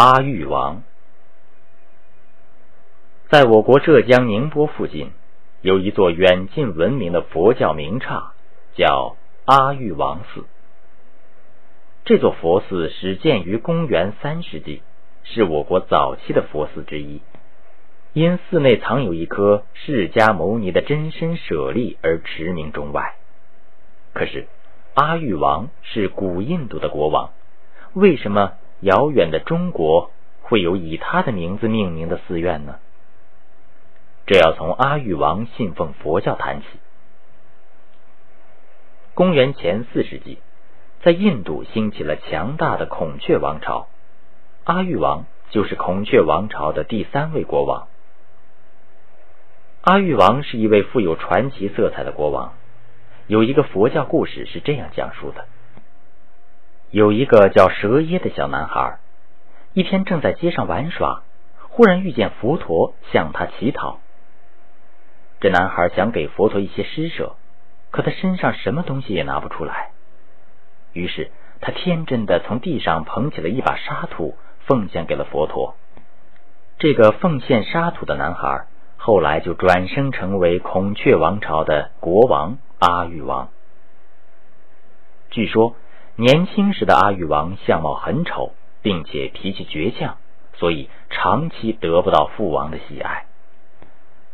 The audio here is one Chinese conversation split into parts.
阿育王。在我国浙江宁波附近，有一座远近闻名的佛教名刹，叫阿育王寺。这座佛寺始建于公元三世纪，是我国早期的佛寺之一。因寺内藏有一颗释迦牟尼的真身舍利而驰名中外。可是，阿育王是古印度的国王，为什么遥远的中国会有以他的名字命名的寺院呢？这要从阿育王信奉佛教谈起。公元前四世纪，在印度兴起了强大的孔雀王朝，阿育王就是孔雀王朝的第三位国王。阿育王是一位富有传奇色彩的国王。有一个佛教故事是这样讲述的：有一个叫蛇耶的小男孩，一天正在街上玩耍，忽然遇见佛陀向他乞讨。这男孩想给佛陀一些施舍，可他身上什么东西也拿不出来。于是他天真的从地上捧起了一把沙土，奉献给了佛陀。这个奉献沙土的男孩，后来就转生成为孔雀王朝的国王阿育王。据说年轻时的阿育王相貌很丑，并且脾气倔强，所以长期得不到父王的喜爱。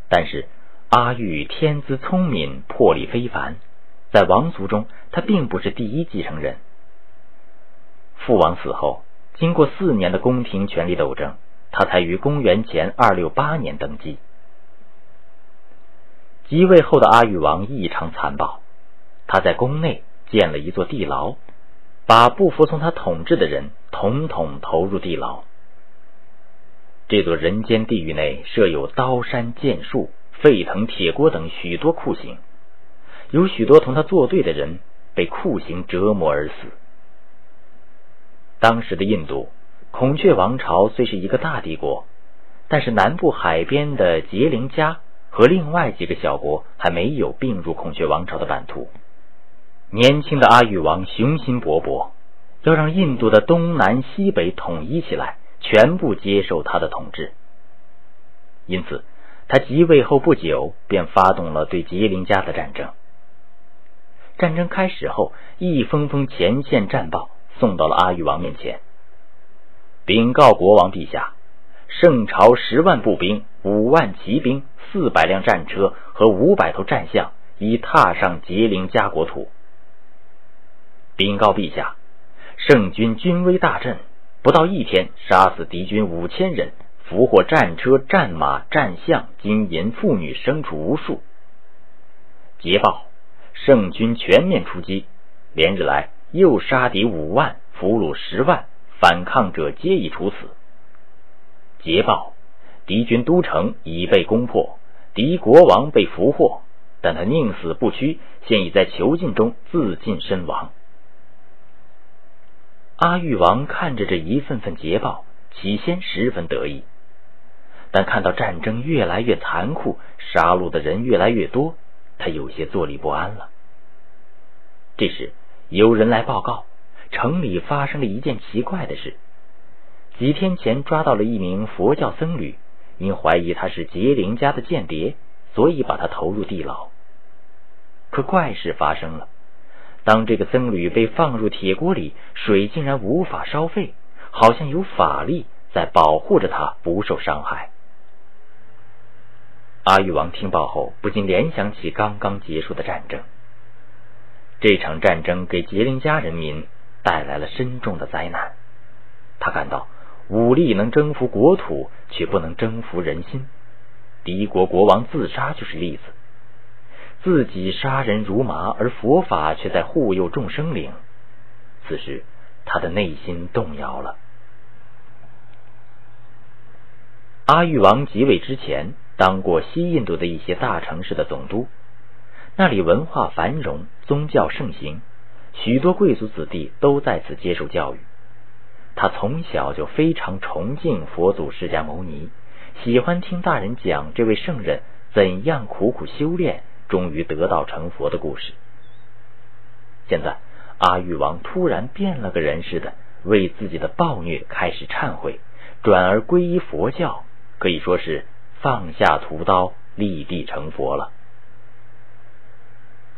但是。阿育天资聪明，魄力非凡，在王族中，他并不是第一继承人。父王死后，经过四年的宫廷权力斗争，他才于公元前二六八年登基。即位后的阿育王异常残暴，他在宫内建了一座地牢，把不服从他统治的人统统投入地牢。这座人间地狱内设有刀山剑树。沸腾铁锅等许多酷刑，有许多同他作对的人被酷刑折磨而死。当时的印度孔雀王朝虽是一个大帝国，但是南部海边的杰林加和另外几个小国还没有并入孔雀王朝的版图。年轻的阿育王雄心勃勃，要让印度的东南西北统一起来，全部接受他的统治。因此。他即位后不久，便发动了对吉林家的战争。战争开始后，一封封前线战报送到了阿育王面前，禀告国王陛下：圣朝十万步兵、五万骑兵、四百辆战车和五百头战象已踏上吉林家国土。禀告陛下，圣军军威大振，不到一天杀死敌军五千人。俘获战车、战马、战象、金银、妇女、牲畜无数。捷报：圣军全面出击，连日来又杀敌五万，俘虏十万，反抗者皆已处死。捷报：敌军都城已被攻破，敌国王被俘获，但他宁死不屈，现已在囚禁中自尽身亡。阿育王看着这一份份捷报，起先十分得意。但看到战争越来越残酷，杀戮的人越来越多，他有些坐立不安了。这时，有人来报告，城里发生了一件奇怪的事：几天前抓到了一名佛教僧侣，因怀疑他是杰林家的间谍，所以把他投入地牢。可怪事发生了，当这个僧侣被放入铁锅里，水竟然无法烧沸，好像有法力在保护着他不受伤害。阿育王听报后，不禁联想起刚刚结束的战争。这场战争给杰林加人民带来了深重的灾难。他感到武力能征服国土，却不能征服人心。敌国国王自杀就是例子。自己杀人如麻，而佛法却在护佑众生灵。此时，他的内心动摇了。阿育王即位之前。当过西印度的一些大城市的总督，那里文化繁荣，宗教盛行，许多贵族子弟都在此接受教育。他从小就非常崇敬佛祖释迦牟尼，喜欢听大人讲这位圣人怎样苦苦修炼，终于得道成佛的故事。现在，阿育王突然变了个人似的，为自己的暴虐开始忏悔，转而皈依佛教，可以说是放下屠刀，立地成佛了。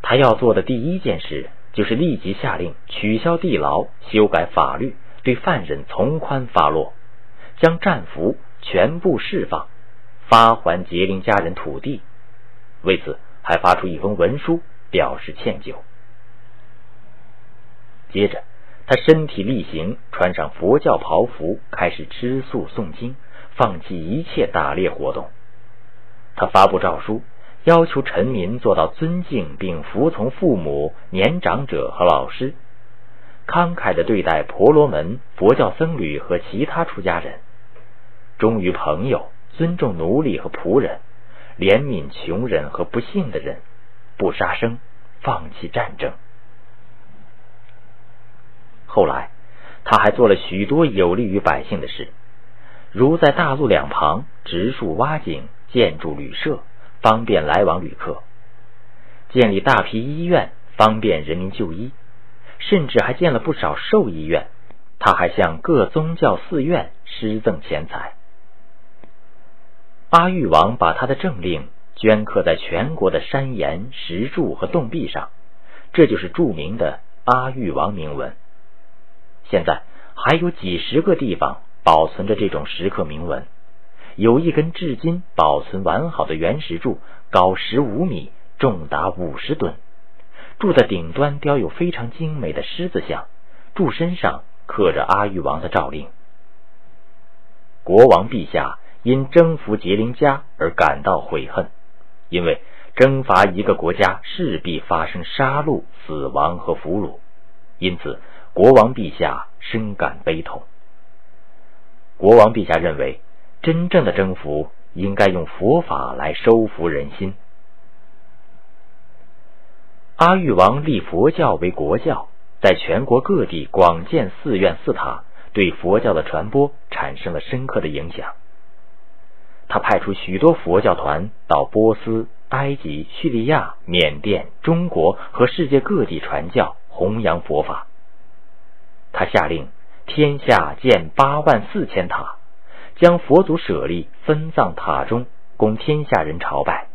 他要做的第一件事，就是立即下令取消地牢，修改法律，对犯人从宽发落，将战俘全部释放，发还杰林家人土地。为此，还发出一封文书表示歉疚。接着，他身体力行，穿上佛教袍服，开始吃素诵经，放弃一切打猎活动。他发布诏书，要求臣民做到尊敬并服从父母、年长者和老师，慷慨的对待婆罗门、佛教僧侣和其他出家人，忠于朋友，尊重奴隶和仆人，怜悯穷人和不幸的人，不杀生，放弃战争。后来，他还做了许多有利于百姓的事，如在大路两旁植树挖井，建筑旅社，方便来往旅客；建立大批医院，方便人民就医；甚至还建了不少兽医院。他还向各宗教寺院施赠钱财。阿育王把他的政令镌刻在全国的山岩、石柱和洞壁上，这就是著名的阿育王铭文。现在还有几十个地方保存着这种石刻铭文，有一根至今保存完好的原石柱，高十五米，重达五十吨。柱的顶端雕有非常精美的狮子像，柱身上刻着阿育王的诏令。国王陛下因征服杰林家而感到悔恨，因为征伐一个国家势必发生杀戮、死亡和俘虏，因此。国王陛下深感悲痛。国王陛下认为，真正的征服应该用佛法来收服人心。阿育王立佛教为国教，在全国各地广建寺院寺塔，对佛教的传播产生了深刻的影响。他派出许多佛教团到波斯、埃及、叙利亚、缅甸、中国和世界各地传教，弘扬佛法。他下令天下建八万四千塔，将佛祖舍利分葬塔中，供天下人朝拜。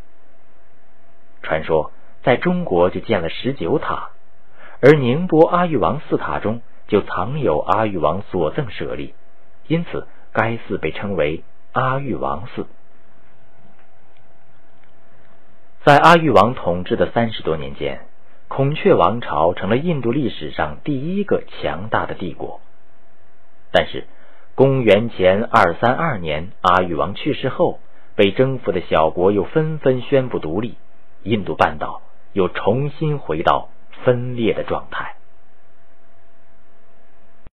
传说在中国就建了十九塔，而宁波阿育王寺塔中就藏有阿育王所赠舍利，因此该寺被称为阿育王寺。在阿育王统治的三十多年间。孔雀王朝成了印度历史上第一个强大的帝国，但是公元前二三二年，阿育王去世后，被征服的小国又纷纷宣布独立，印度半岛又重新回到分裂的状态。